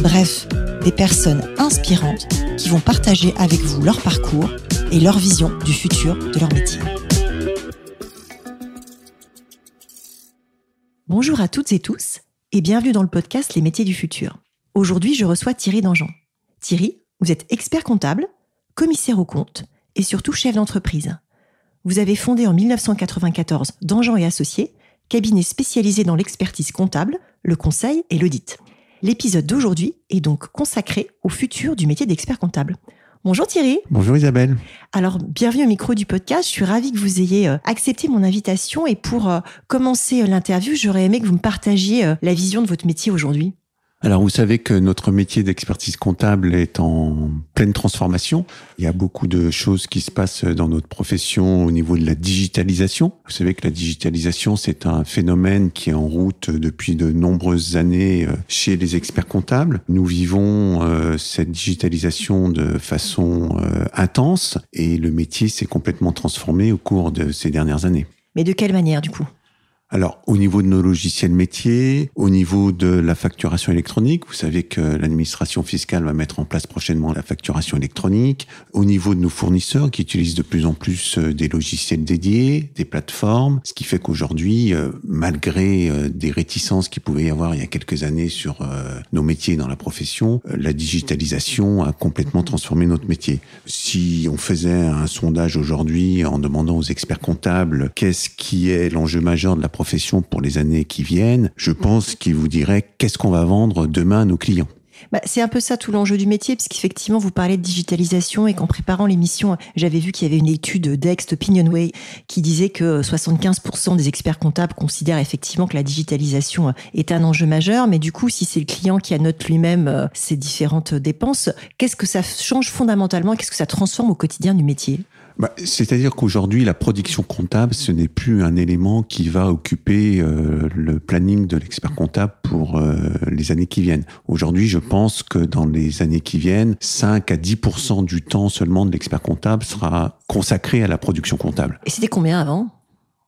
bref, des personnes inspirantes qui vont partager avec vous leur parcours et leur vision du futur de leur métier. Bonjour à toutes et tous et bienvenue dans le podcast Les métiers du futur. Aujourd'hui, je reçois Thierry Dangean. Thierry, vous êtes expert comptable, commissaire aux comptes et surtout chef d'entreprise. Vous avez fondé en 1994 Dangean et Associés, cabinet spécialisé dans l'expertise comptable, le conseil et l'audit. L'épisode d'aujourd'hui est donc consacré au futur du métier d'expert comptable. Bonjour Thierry. Bonjour Isabelle. Alors, bienvenue au micro du podcast. Je suis ravie que vous ayez euh, accepté mon invitation et pour euh, commencer euh, l'interview, j'aurais aimé que vous me partagiez la vision de votre métier aujourd'hui. Alors vous savez que notre métier d'expertise comptable est en pleine transformation. Il y a beaucoup de choses qui se passent dans notre profession au niveau de la digitalisation. Vous savez que la digitalisation, c'est un phénomène qui est en route depuis de nombreuses années euh, chez les experts comptables. Nous vivons euh, cette digitalisation de façon euh, intense et le métier s'est complètement transformé au cours de ces dernières années. Mais de quelle manière du coup? Alors, au niveau de nos logiciels métiers, au niveau de la facturation électronique, vous savez que l'administration fiscale va mettre en place prochainement la facturation électronique. Au niveau de nos fournisseurs qui utilisent de plus en plus euh, des logiciels dédiés, des plateformes, ce qui fait qu'aujourd'hui, euh, malgré euh, des réticences qu'il pouvait y avoir il y a quelques années sur nos métiers dans la profession, la digitalisation a complètement transformé notre métier. Si on faisait un sondage aujourd'hui en demandant aux experts comptables qu'est-ce qui est l'enjeu majeur de la profession pour les années qui viennent, je pense qu'il vous dirait qu'est-ce qu'on va vendre demain à nos clients? Bah, c'est un peu ça tout l'enjeu du métier, puisqu'effectivement, vous parlez de digitalisation et qu'en préparant l'émission, j'avais vu qu'il y avait une étude d'Ext Opinionway qui disait que 75% des experts comptables considèrent effectivement que la digitalisation est un enjeu majeur. Mais du coup, si c'est le client qui annote lui-même euh, ses différentes dépenses, qu'est-ce que ça change fondamentalement? Qu'est-ce que ça transforme au quotidien du métier? Bah, C'est-à-dire qu'aujourd'hui, la production comptable, ce n'est plus un élément qui va occuper euh, le planning de l'expert comptable pour euh, les années qui viennent. Aujourd'hui, je pense que dans les années qui viennent, 5 à 10 du temps seulement de l'expert comptable sera consacré à la production comptable. Et c'était combien avant?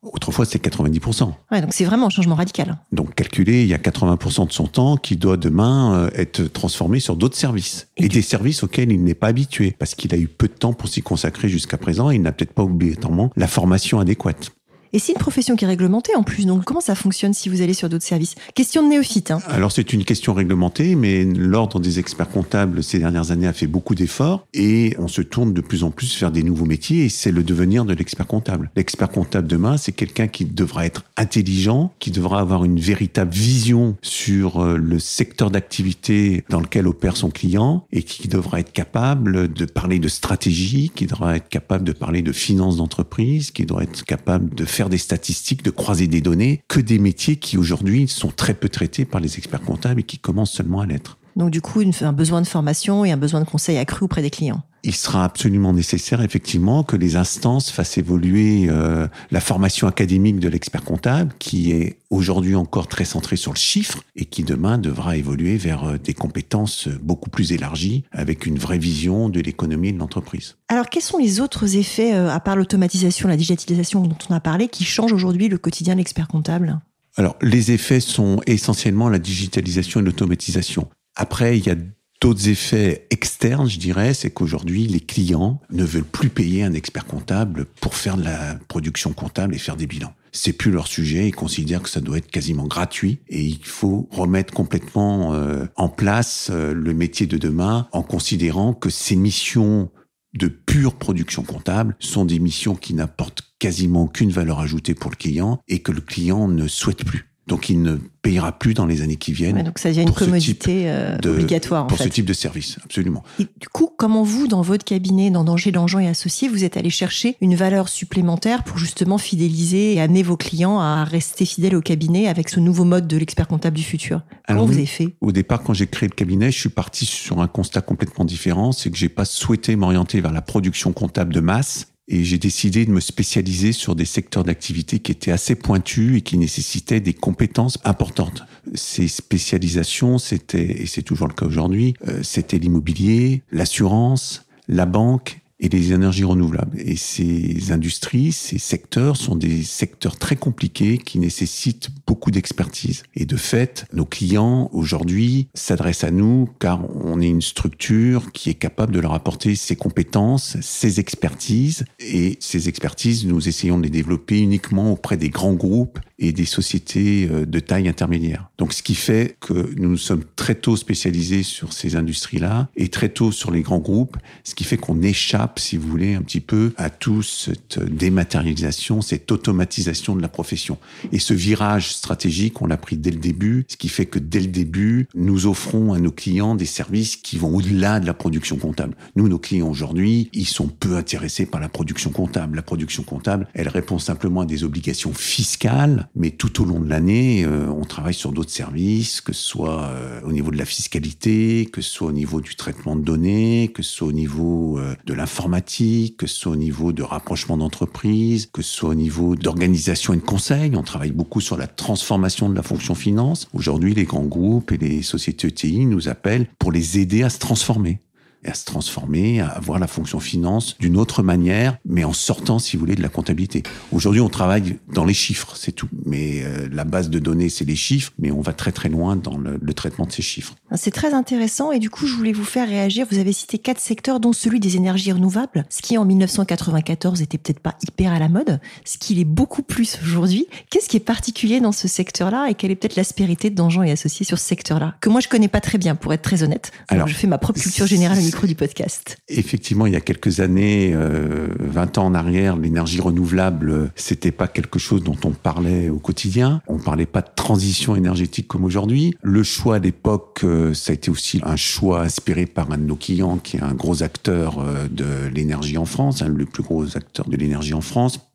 Autrefois, c'était 90%. Ouais, donc c'est vraiment un changement radical. Donc, calculé, il y a 80% de son temps qui doit demain euh, être transformé sur d'autres services. Et, des services auxquels il n'est pas habitué, parce qu'il a eu peu de temps pour s'y consacrer jusqu'à présent, et il n'a peut-être pas obligatoirement la formation adéquate. Et c'est une profession qui est réglementée en plus, donc comment ça fonctionne si vous allez sur d'autres services? Question de néophyte. Hein. Alors c'est une question réglementée, mais l'ordre des experts comptables ces dernières années a fait beaucoup d'efforts et on se tourne de plus en plus vers des nouveaux métiers et c'est le devenir de l'expert comptable. L'expert comptable demain, c'est quelqu'un qui devra être intelligent, qui devra avoir une véritable vision sur euh, le secteur d'activité dans lequel opère son client et qui devra être capable de parler de stratégie, qui devra être capable de parler de finances d'entreprise, qui devra être capable de faire faire des statistiques, de croiser des données, que des métiers qui aujourd'hui sont très peu traités par les experts comptables et qui commencent seulement à l'être. Donc du coup, un besoin de formation et un besoin de conseil accru auprès des clients il sera absolument nécessaire effectivement que les instances fassent évoluer euh, la formation académique de l'expert comptable qui est aujourd'hui encore très centrée sur le chiffre et qui demain devra évoluer vers euh, des compétences beaucoup plus élargies avec une vraie vision de l'économie de l'entreprise. Alors quels sont les autres effets, euh, à part l'automatisation, la digitalisation dont on a parlé, qui changent aujourd'hui le quotidien de l'expert comptable? Alors, les effets sont essentiellement la digitalisation et l'automatisation. Après, il y a D'autres effets externes, je dirais, c'est qu'aujourd'hui, les clients ne veulent plus payer un expert comptable pour faire de la production comptable et faire des bilans. C'est plus leur sujet. Ils considèrent que ça doit être quasiment gratuit et il faut remettre complètement euh, en place euh, le métier de demain en considérant que ces missions de pure production comptable sont des missions qui n'apportent quasiment aucune valeur ajoutée pour le client et que le client ne souhaite plus Donc il ne payera plus dans les années qui viennent. donc ça devient une commodité euh, obligatoire. pour ce type de service, absolument. du coup, comment vous, dans votre cabinet, dans Danger, Dangean et Associés, vous êtes allé chercher une valeur supplémentaire pour justement fidéliser et amener vos clients à rester fidèles au cabinet avec ce nouveau mode de l'expert comptable du futur? Comment vous avez fait? Au départ, quand j'ai créé le cabinet, je suis parti sur un constat complètement différent, c'est que j'ai pas souhaité m'orienter vers la production comptable de masse et j'ai décidé de me spécialiser sur des secteurs d'activité qui étaient assez pointus et qui nécessitaient des compétences importantes. Ces spécialisations, c'était, et c'est toujours le cas aujourd'hui, euh, c'était l'immobilier, l'assurance, la banque et les énergies renouvelables. Et ces industries, ces secteurs sont des secteurs très compliqués qui nécessitent beaucoup d'expertise. Et de fait, nos clients aujourd'hui s'adressent à nous car on est une structure qui est capable de leur apporter ses compétences, ses expertises. Et ces expertises, nous essayons de les développer uniquement auprès des grands groupes et des sociétés euh, de taille intermédiaire. Donc ce qui fait que nous nous sommes très tôt spécialisés sur ces industries-là et très tôt sur les grands groupes, ce qui fait qu'on échappe, si vous voulez, un petit peu à toute cette dématérialisation, cette automatisation de la profession. Et ce virage stratégique, on l'a pris dès le début, ce qui fait que dès le début, nous offrons à nos clients des services qui vont au-delà de la production comptable. Nous, nos clients aujourd'hui, ils sont peu intéressés par la production comptable. La production comptable, elle répond simplement à des obligations fiscales mais tout au long de l'année, euh, on travaille sur d'autres services, que ce soit euh, au niveau de la fiscalité, que ce soit au niveau du traitement de données, que ce soit au niveau euh, de l'informatique, que ce soit au niveau de rapprochement d'entreprise, que ce soit au niveau d'organisation et de conseil. On travaille beaucoup sur la transformation de la fonction finance. Aujourd'hui, les grands groupes et les sociétés ETI nous appellent pour les aider à se transformer à se transformer, à avoir la fonction finance d'une autre manière, mais en sortant, si vous voulez, de la comptabilité. Aujourd'hui, on travaille dans les chiffres, c'est tout. Mais euh, la base de données, c'est les chiffres, mais on va très très loin dans le, le traitement de ces chiffres. C'est très intéressant et du coup, je voulais vous faire réagir. Vous avez cité quatre secteurs, dont celui des énergies renouvelables, ce qui en 1994 était peut-être pas hyper à la mode, ce qui est beaucoup plus aujourd'hui. Qu'est-ce qui est particulier dans ce secteur-là et quelle est peut-être l'aspérité de Dangean et Associés sur ce secteur-là que moi je connais pas très bien, pour être très honnête. Alors, je fais ma propre culture générale du podcast. Effectivement, il y a quelques années, 20 euh, ans en arrière, l'énergie renouvelable, c'était pas quelque chose dont on parlait au quotidien. On parlait pas de transition énergétique comme aujourd'hui. Le choix à l'époque, euh, ça a été aussi un choix inspiré par un de nos clients qui est un gros acteur euh, de l'énergie en France, le plus gros acteur de l'énergie en France,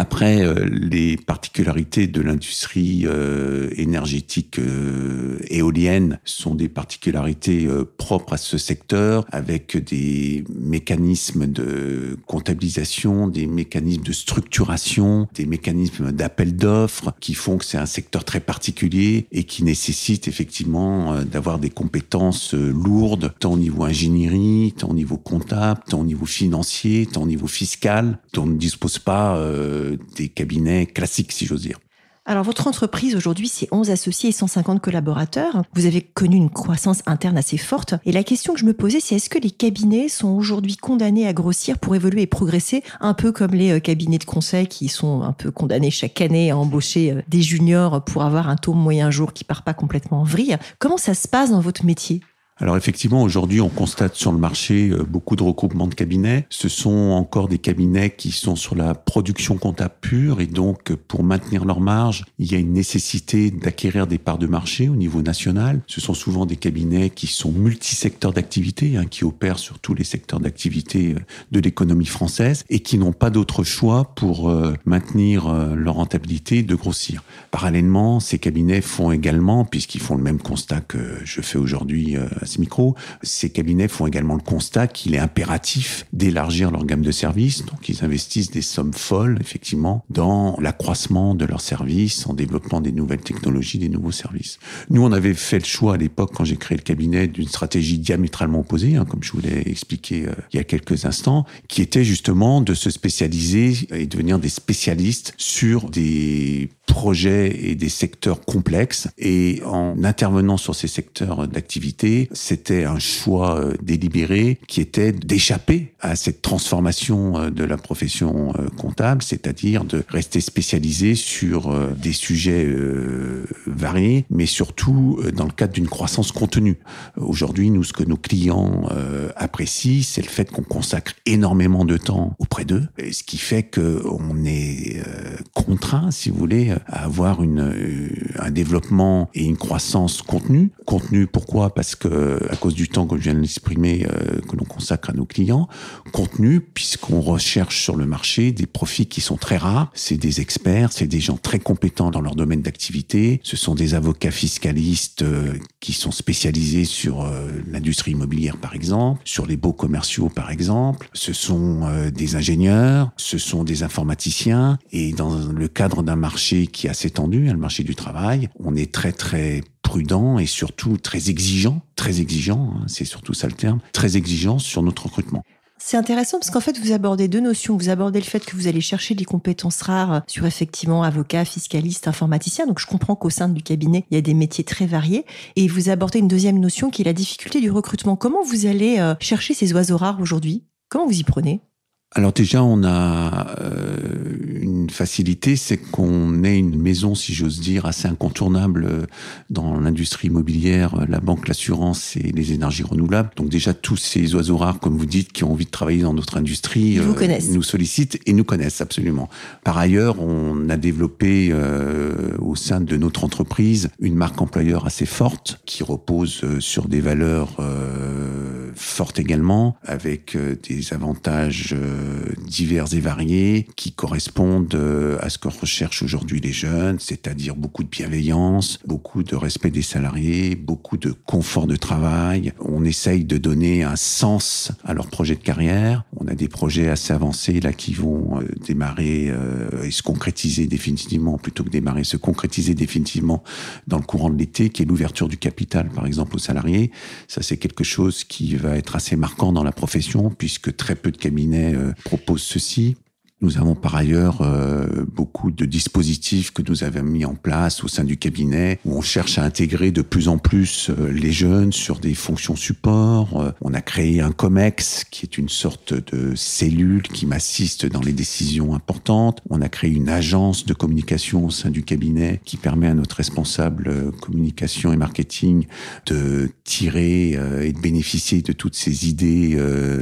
après, euh, les particularités de l'industrie euh, énergétique euh, éolienne sont des particularités propres à ce secteur, avec des mécanismes de comptabilisation, des mécanismes de structuration, des mécanismes d'appel d'offres qui font que c'est un secteur très particulier et qui nécessite effectivement d'avoir des compétences lourdes, tant au niveau ingénierie, tant au niveau comptable, tant au niveau financier, tant au niveau fiscal, dont on ne dispose pas des cabinets classiques, si j'ose dire. Alors, votre entreprise aujourd'hui, c'est 11 associés et 150 collaborateurs. Vous avez connu une croissance interne assez forte. Et la question que je me posais, c'est est-ce que les cabinets sont aujourd'hui condamnés à grossir pour évoluer et progresser, un peu comme les euh, cabinets de conseil qui sont un peu condamnés chaque année à embaucher euh, des juniors pour avoir un taux moyen jour qui part pas complètement en vrille. Comment ça se passe dans votre métier? Alors effectivement, aujourd'hui, on constate sur le marché euh, beaucoup de regroupements de cabinets. Ce sont encore des cabinets qui sont sur la production comptable pure et donc pour maintenir leur marge, il y a une nécessité d'acquérir des parts de marché au niveau national. Ce sont souvent des cabinets qui sont multisecteurs d'activité, hein, qui opèrent sur tous les secteurs d'activité euh, de l'économie française et qui n'ont pas d'autre choix pour euh, maintenir leur rentabilité de grossir. Parallèlement, ces cabinets font également, puisqu'ils font le même constat que je fais aujourd'hui micro, ces cabinets font également le constat qu'il est impératif d'élargir leur gamme de services. Donc, ils investissent des sommes folles, effectivement, dans l'accroissement de leurs services, en développant des nouvelles technologies, des nouveaux services. Nous, on avait fait le choix à l'époque, quand j'ai créé le cabinet, d'une stratégie diamétralement opposée, hein, comme je vous l'ai expliqué euh, il y a quelques instants, qui était justement de se spécialiser et devenir des spécialistes sur des projets et des secteurs complexes. Et en intervenant sur ces secteurs d'activité, c'était un choix euh, délibéré qui était d'échapper à cette transformation euh, de la profession euh, comptable, c'est-à-dire de rester spécialisé sur des sujets variés, mais surtout dans le cadre d'une croissance contenue. Aujourd'hui, nous, ce que nos clients apprécient, c'est le fait qu'on consacre énormément de temps auprès d'eux, ce qui fait qu'on est contraint, si vous voulez, à avoir une, un développement et une croissance contenue. Contenu, pourquoi? Parce que à cause du temps que je viens de l'exprimer, que l'on consacre à nos clients. Contenu, puisqu'on recherche sur le marché des profils qui sont très rares. C'est des experts, c'est des gens très compétents dans leur domaine d'activité. Ce sont des avocats fiscalistes qui sont spécialisés sur l'industrie immobilière, par exemple, sur les beaux commerciaux, par exemple. Ce sont des ingénieurs, ce sont des informaticiens. Et dans le cadre d'un marché qui est assez tendu, hein, le marché du travail, on est très très prudent et surtout très exigeant, très exigeant, hein, c'est surtout ça le terme, très exigeant sur notre recrutement. C'est intéressant parce qu'en fait, vous abordez deux notions. Vous abordez le fait que vous allez chercher des compétences rares sur effectivement avocat, fiscaliste, informaticien. Donc, je comprends qu'au sein du cabinet, il y a des métiers très variés. Et vous abordez une deuxième notion qui est la difficulté du recrutement. Comment vous allez euh, chercher ces oiseaux rares aujourd'hui? Comment vous y prenez? Alors déjà, on a euh, une facilité, c'est qu'on est une maison, si j'ose dire, assez incontournable euh, dans l'industrie immobilière, euh, la banque, l'assurance et les énergies renouvelables. Donc déjà, tous ces oiseaux rares, comme vous dites, qui ont envie de travailler dans notre industrie, nous sollicitent et nous connaissent absolument. Par ailleurs, on a développé au sein de notre entreprise une marque employeur assez forte qui repose sur des valeurs fortes également, avec des avantages divers et variés qui correspondent euh, à ce que recherchent aujourd'hui les jeunes, c'est-à-dire beaucoup de bienveillance, beaucoup de respect des salariés, beaucoup de confort de travail. On essaye de donner un sens à leur projet de carrière. On a des projets assez avancés là qui vont euh, démarrer euh, et se concrétiser définitivement, plutôt que démarrer, se concrétiser définitivement dans le courant de l'été, qui est l'ouverture du capital, par exemple, aux salariés. Ça, c'est quelque chose qui va être assez marquant dans la profession, puisque très peu de cabinets propose ceci. Nous avons par ailleurs euh, beaucoup de dispositifs que nous avons mis en place au sein du cabinet où on cherche à intégrer de plus en plus euh, les jeunes sur des fonctions support. Euh, on a créé un COMEX qui est une sorte de cellule qui m'assiste dans les décisions importantes. On a créé une agence de communication au sein du cabinet qui permet à notre responsable communication et marketing de tirer et de bénéficier de toutes ces idées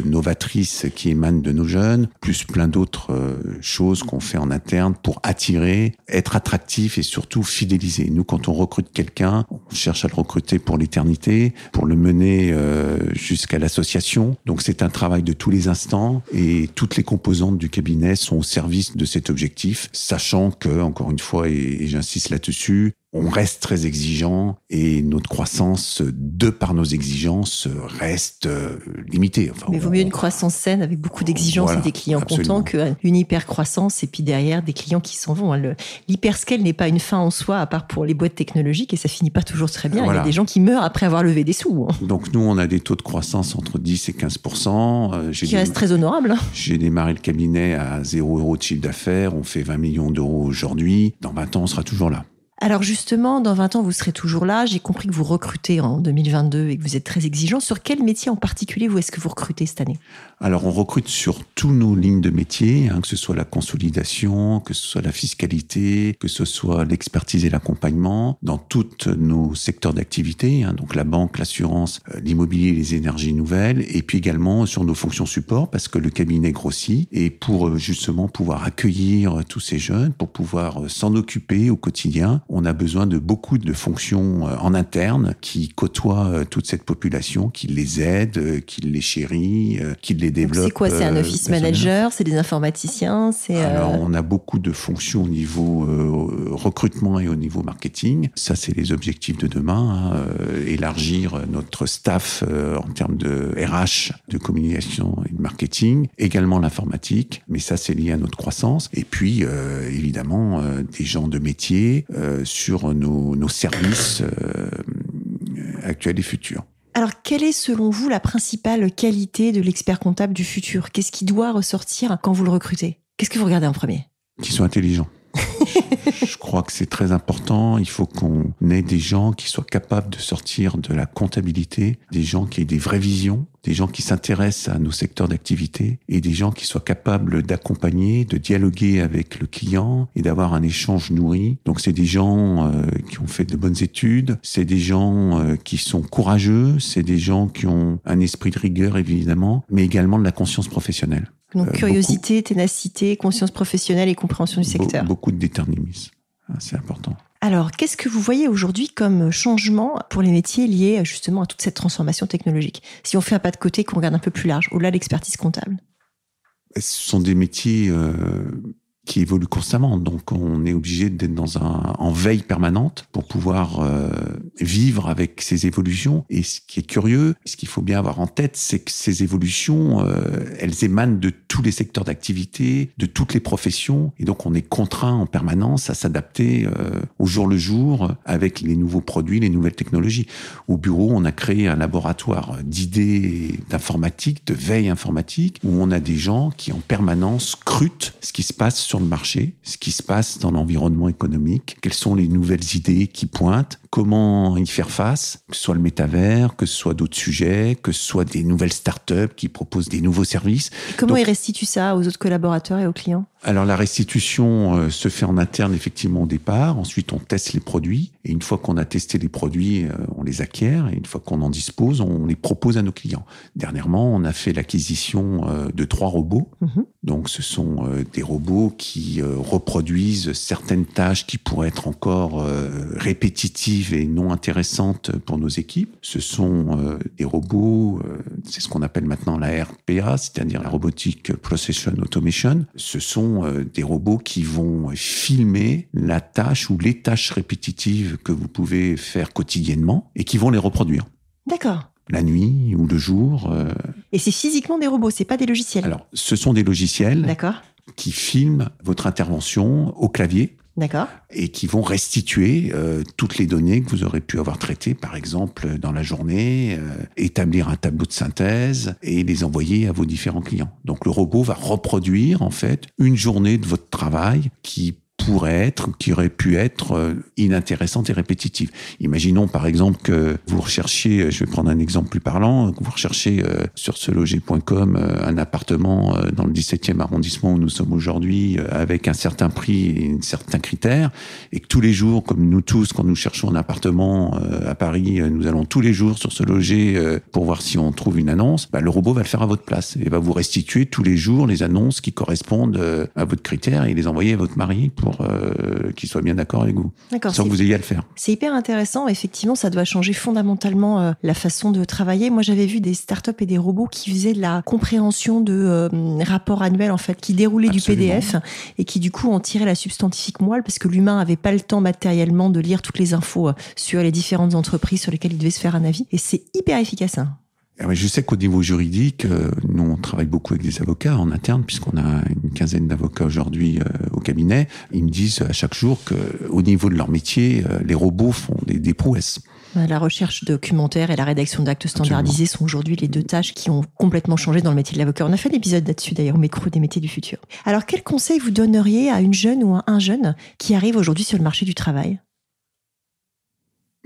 novatrices qui émanent de nos jeunes, plus plein d'autres euh, choses qu'on fait en interne pour attirer, être attractif et surtout fidéliser. Nous, quand on recrute quelqu'un, on cherche à le recruter pour l'éternité, pour le mener euh, jusqu'à l'association. Donc c'est un travail de tous les instants et toutes les composantes du cabinet sont au service de cet objectif, sachant que, encore une fois, et j'insiste là-dessus, on reste très exigeant et notre croissance, de par nos exigences, reste euh, limitée. Enfin, Mais il vaut mieux une croissance saine avec beaucoup d'exigences et des clients contents qu'une hyper-croissance et puis derrière des clients qui s'en vont. Hein. L'hyperscale n'est pas une fin en soi, à part pour les boîtes technologiques et ça finit pas toujours très bien. Il y a des gens qui meurent après avoir levé des sous. Hein. Donc nous, on a des taux de croissance entre 10 et 15% euh, Qui reste très honorable. Hein. J'ai démarré le cabinet à 0 euros de chiffre d'affaires. On fait 20 millions d'euros aujourd'hui. Dans 20 ans, on sera toujours là. Alors justement, dans 20 ans, vous serez toujours là. J'ai compris que vous recrutez en 2022 et que vous êtes très exigeant. Sur quel métier en particulier vous est-ce que vous recrutez cette année? Alors on recrute sur tous nos lignes de métier, hein, que ce soit la consolidation, que ce soit la fiscalité, que ce soit l'expertise et l'accompagnement, dans tous nos secteurs d'activité, hein, donc la banque, l'assurance, euh, l'immobilier, les énergies nouvelles, et puis également sur nos fonctions support, parce que le cabinet grossit, et pour euh, justement pouvoir accueillir tous ces jeunes, pour pouvoir euh, s'en occuper au quotidien, on a besoin de beaucoup de fonctions euh, en interne qui côtoient euh, toute cette population, qui les aident, euh, qui les chérit, qui les développe. C'est quoi C'est un office manager C'est des informaticiens C'est alors on a beaucoup de fonctions au niveau recrutement et au niveau marketing. Ça, c'est les objectifs de demain. Hein, élargir notre staff en termes de RH, de communication et de marketing. Également l'informatique, mais ça, c'est lié à notre croissance. Et puis, évidemment, des gens de métier sur nos, services euh, actuels et futurs. Alors, quelle est selon vous la principale qualité de l'expert comptable du futur? Qu'est-ce qui doit ressortir quand vous le recrutez? Qu'est-ce que vous regardez en premier? Qu'ils soient intelligents. Je crois que c'est très important. Il faut qu'on ait des gens qui soient capables de sortir de la comptabilité, des gens qui aient des vraies visions, des gens qui s'intéressent à nos secteurs d'activité et des gens qui soient capables d'accompagner, de dialoguer avec le client et d'avoir un échange nourri. Donc c'est des gens euh, qui ont fait de bonnes études, c'est des gens euh, qui sont courageux, c'est des gens qui ont un esprit de rigueur évidemment, mais également de la conscience professionnelle. Donc euh, curiosité, ténacité, conscience professionnelle et compréhension du secteur. Beaucoup de déterminisme. Ah, c'est important. Alors, qu'est-ce que vous voyez aujourd'hui comme changement pour les métiers liés justement à toute cette transformation technologique? Si on fait un pas de côté, qu'on regarde un peu plus large, au-delà de l'expertise comptable Ce sont des métiers euh, qui évolue constamment. Donc, on est obligé d'être dans un en veille permanente pour pouvoir euh, vivre avec ces évolutions. Et ce qui est curieux, ce qu'il faut bien avoir en tête, c'est que ces évolutions, euh, elles émanent de tous les secteurs d'activité, de toutes les professions. Et donc, on est contraint en permanence à s'adapter euh, au jour le jour avec les nouveaux produits, les nouvelles technologies. Au bureau, on a créé un laboratoire d'idées d'informatique, de veille informatique, où on a des gens qui en permanence scrutent ce qui se passe sur le marché, ce qui se passe dans l'environnement économique, quelles sont les nouvelles idées qui pointent, comment y faire face, que ce soit le métavers, que ce soit d'autres sujets, que ce soit des nouvelles startups qui proposent des nouveaux services. comment ils restituent ça aux autres collaborateurs et aux clients? Alors la restitution euh, se fait en interne effectivement au départ. Ensuite, on teste les produits et une fois qu'on a testé les produits, euh, on les acquiert et une fois qu'on en dispose, on les propose à nos clients. Dernièrement, on a fait l'acquisition euh, de trois robots. Mhm. Donc, ce sont des robots qui reproduisent certaines tâches qui pourraient être encore répétitives et non intéressantes pour nos équipes. Ce sont des robots, c'est ce qu'on appelle maintenant la RPA, c'est-à-dire la Robotic Procession Automation. Ce sont euh, des robots qui vont filmer la tâche ou les tâches répétitives que vous pouvez faire quotidiennement et qui vont les reproduire. D'accord. La nuit ou le jour. Euh. Et c'est physiquement des robots, c'est pas des logiciels. Alors, ce sont des logiciels. Qui filment votre intervention au clavier D'accord. Et qui vont restituer euh, toutes les données que vous aurez pu avoir traitées, par exemple, dans la journée, euh, établir un tableau de synthèse et les envoyer à vos différents clients. Donc le robot va reproduire, en fait, une journée de votre travail qui pourrait être, qui aurait pu être euh, inintéressante et répétitive. Imaginons par exemple que vous recherchiez, euh, je vais prendre un exemple plus parlant, que vous recherchez euh, sur seloger.com un appartement dans le 17e arrondissement où nous sommes aujourd'hui avec un certain prix et un certain et que tous les jours, comme nous tous, quand nous cherchons un appartement à Paris, nous allons tous les jours sur ce loger pour voir si on trouve une annonce, bah, le robot va le faire à votre place et va vous restituer tous les jours les annonces qui correspondent à votre critère et les envoyer à votre mari pour euh, qu'il soit bien d'accord avec vous, sans que vous ayez à le faire. C'est hyper intéressant. Effectivement, ça doit changer fondamentalement euh, la façon de travailler. Moi, j'avais vu des startups et des robots qui faisaient de la compréhension de euh, rapports annuels, en fait, qui déroulaient du PDF et qui, du coup, en tiraient la substantifique moelle parce que l'humain n'avait pas le temps matériellement de lire toutes les infos sur les différentes entreprises sur lesquelles il devait se faire un avis. Et c'est hyper efficace. Hein. Ah je sais qu'au niveau juridique, euh, nous on travaille beaucoup avec des avocats en interne, puisqu'on a une quinzaine d'avocats aujourd'hui euh, au cabinet. Ils me disent à chaque jour qu'au niveau de leur métier, euh, les robots font des, des, prouesses. La recherche documentaire et la rédaction d'actes standardisés sont aujourd'hui les deux tâches qui ont complètement changé dans le métier de l'avocat. On a fait un épisode là-dessus d'ailleurs au micro des métiers du futur. Alors quel conseil vous donneriez à une jeune ou à un jeune qui arrive aujourd'hui sur le marché du travail?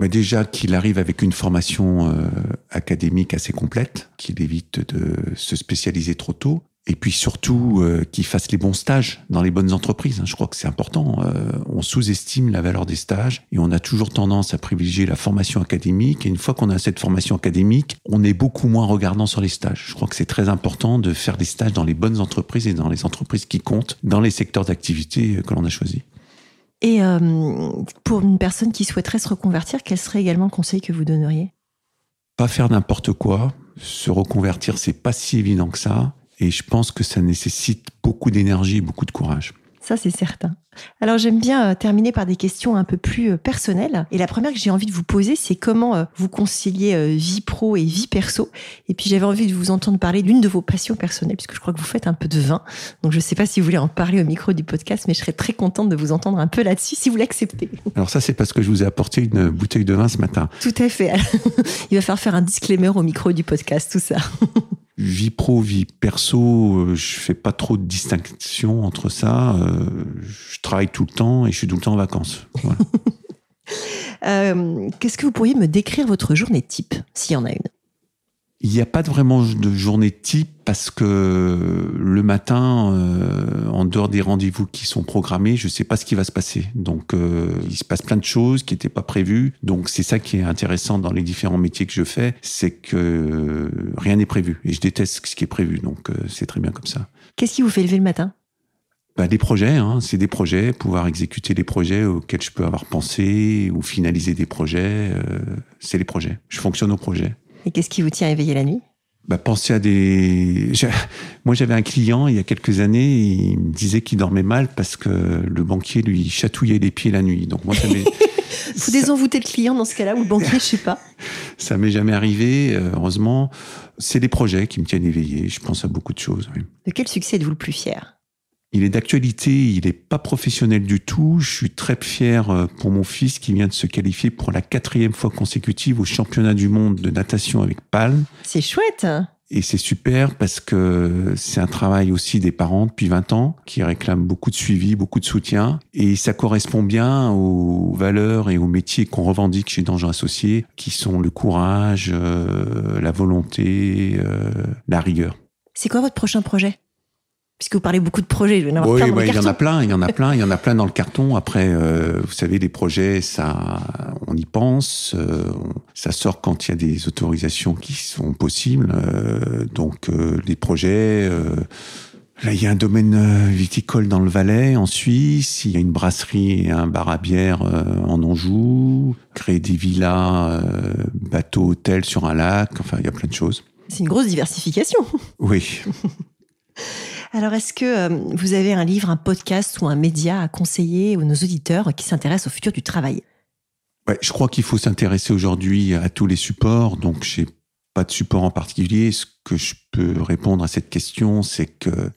Mais déjà qu'il arrive avec une formation euh, académique assez complète, qu'il évite de se spécialiser trop tôt, et puis surtout euh, qu'il fasse les bons stages dans les bonnes entreprises. Hein. Je crois que c'est important. Euh, on sous-estime la valeur des stages et on a toujours tendance à privilégier la formation académique. Et une fois qu'on a cette formation académique, on est beaucoup moins regardant sur les stages. Je crois que c'est très important de faire des stages dans les bonnes entreprises et dans les entreprises qui comptent, dans les secteurs d'activité que l'on a choisis. Et euh, pour une personne qui souhaiterait se reconvertir, quel serait également le conseil que vous donneriez? Pas faire n'importe quoi. Se reconvertir, c'est pas si évident que ça. Et je pense que ça nécessite beaucoup d'énergie et beaucoup de courage. Ça, c'est certain. Alors j'aime bien euh, terminer par des questions un peu plus euh, personnelles. Et la première que j'ai envie de vous poser, c'est comment euh, vous conciliez vie pro et vie perso. Et puis j'avais envie de vous entendre parler d'une de vos passions personnelles, puisque je crois que vous faites un peu de vin. Donc je ne sais pas si vous voulez en parler au micro du podcast, mais je serais très contente de vous entendre un peu là-dessus, si vous l'acceptez. Alors ça, c'est parce que je vous ai apporté une bouteille de vin ce matin. Tout à fait. Il va falloir faire un disclaimer au micro du podcast, tout ça. vie pro, vie perso, je fais pas trop de distinction entre ça. Je travaille tout le temps et je suis tout le temps en vacances. Euh, qu'est-ce que vous pourriez me décrire votre journée type, s'il y en a une? Il n'y a pas vraiment de journée type parce que le matin, euh, en dehors des rendez-vous qui sont programmés, je ne sais pas ce qui va se passer. Donc, euh, il se passe plein de choses qui n'étaient pas prévues. Donc, c'est ça qui est intéressant dans les différents métiers que je fais, c'est que rien n'est prévu. Et je déteste ce qui est prévu. Donc, c'est très bien comme ça. Qu'est-ce qui vous fait lever le matin? Bah, Des projets, hein, c'est des projets, pouvoir exécuter des projets auxquels je peux avoir pensé ou finaliser des projets, euh, c'est les projets. Je fonctionne au projet. Et qu'est-ce qui vous tient éveillé la nuit? Bah, penser à des. Moi, j'avais un client il y a quelques années, il me disait qu'il dormait mal parce que le banquier lui chatouillait les pieds la nuit. Donc moi, ça m'est. Vous désenvoûtez le client dans ce cas-là ou le banquier, je sais pas. ça m'est jamais arrivé, euh, heureusement. C'est des projets qui me tiennent éveillé. Je pense à beaucoup de choses. De quel succès êtes-vous le plus fier? Il est d'actualité, il n'est pas professionnel du tout. Je suis très fier euh, pour mon fils qui vient de se qualifier pour la quatrième fois consécutive au championnat du monde de natation avec Palme. C'est chouette. Et c'est super parce que c'est un travail aussi des parents depuis 20 ans qui réclament beaucoup de suivi, beaucoup de soutien. Et ça correspond bien aux valeurs et aux métiers qu'on revendique chez Danger Associés, qui sont le courage, euh, la volonté, euh, la rigueur. C'est quoi votre prochain projet? Puisque vous parlez beaucoup de projets, il y en a oui, plein il y en a plein, il y en a plein, il y en a plein dans le carton. Après, euh, vous savez, les projets, ça, on y pense. Euh, ça sort quand il y a des autorisations qui sont possibles. Euh, donc, les projets. Là, il y a un domaine viticole dans le Valais, en Suisse. Il y a une brasserie et un bar à bière en Anjou. Créer des villas, bateaux, hôtels sur un lac. Enfin, il y a plein de choses. C'est une grosse diversification. Oui. Alors, est-ce que euh, vous avez un livre, un podcast ou un média à conseiller aux nos auditeurs qui s'intéressent au futur du travail? Je crois qu'il faut s'intéresser aujourd'hui à tous les supports. Donc, j'ai pas de support en particulier. Ce que je peux répondre à cette question, c'est que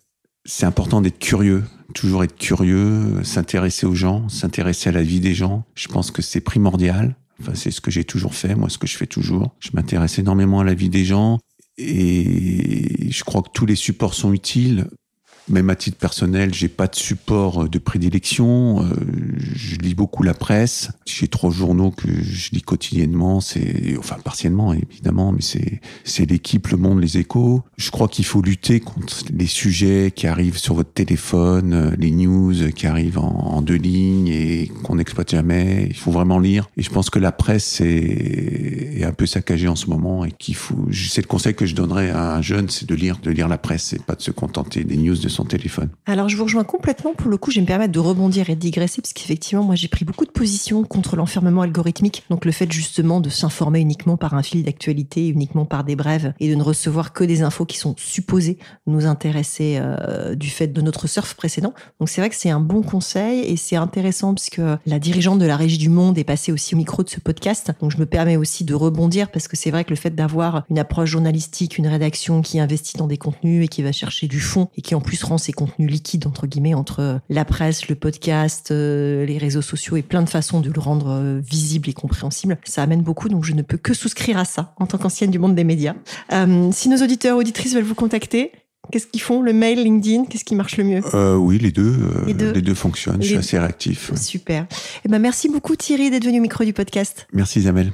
c'est important d'être curieux, toujours être curieux, s'intéresser aux gens, s'intéresser à la vie des gens. Je pense que c'est primordial. Enfin, c'est ce que j'ai toujours fait, moi, ce que je fais toujours. Je m'intéresse énormément à la vie des gens et je crois que tous les supports sont utiles. Même à titre personnel, j'ai pas de support de prédilection. Euh, je lis beaucoup la presse. J'ai trois journaux que je lis quotidiennement. C'est, enfin, partiellement, évidemment, mais c'est, c'est l'équipe, le monde, les échos. Je crois qu'il faut lutter contre les sujets qui arrivent sur votre téléphone, euh, les news qui arrivent en, deux lignes et qu'on n'exploite jamais. Il faut vraiment lire. Et je pense que la presse est, est un peu saccagée en ce moment et qu'il faut, c'est le conseil que je donnerais à un jeune, c'est de lire, de lire la presse et pas de se contenter des news téléphone. Alors je vous rejoins complètement. Pour le coup, je vais me permettre de rebondir et de digresser parce qu'effectivement, moi j'ai pris beaucoup de positions contre l'enfermement algorithmique. Donc le fait justement de s'informer uniquement par un fil d'actualité, uniquement par des brèves et de ne recevoir que des infos qui sont supposées nous intéresser euh, du fait de notre surf précédent. Donc c'est vrai que c'est un bon conseil et c'est intéressant puisque la dirigeante de la Régie du Monde est passée aussi au micro de ce podcast. Donc je me permets aussi de rebondir parce que c'est vrai que le fait d'avoir une approche journalistique, une rédaction qui investit dans des contenus et qui va chercher du fond et qui en plus rend ces contenus liquides, entre guillemets, entre la presse, le podcast, euh, les réseaux sociaux et plein de façons de le rendre euh, visible et compréhensible. Ça amène beaucoup, donc je ne peux que souscrire à ça en tant qu'ancienne du monde des médias. Euh, si nos auditeurs, auditrices veulent vous contacter, Qu'est-ce qu'ils font? Le mail, LinkedIn Qu'est-ce qui marche le mieux? Oui, les deux, les deux. les deux. fonctionnent. Je suis assez réactif. Super. Eh ben, merci beaucoup Thierry d'être venu au micro du podcast. Merci Isabelle.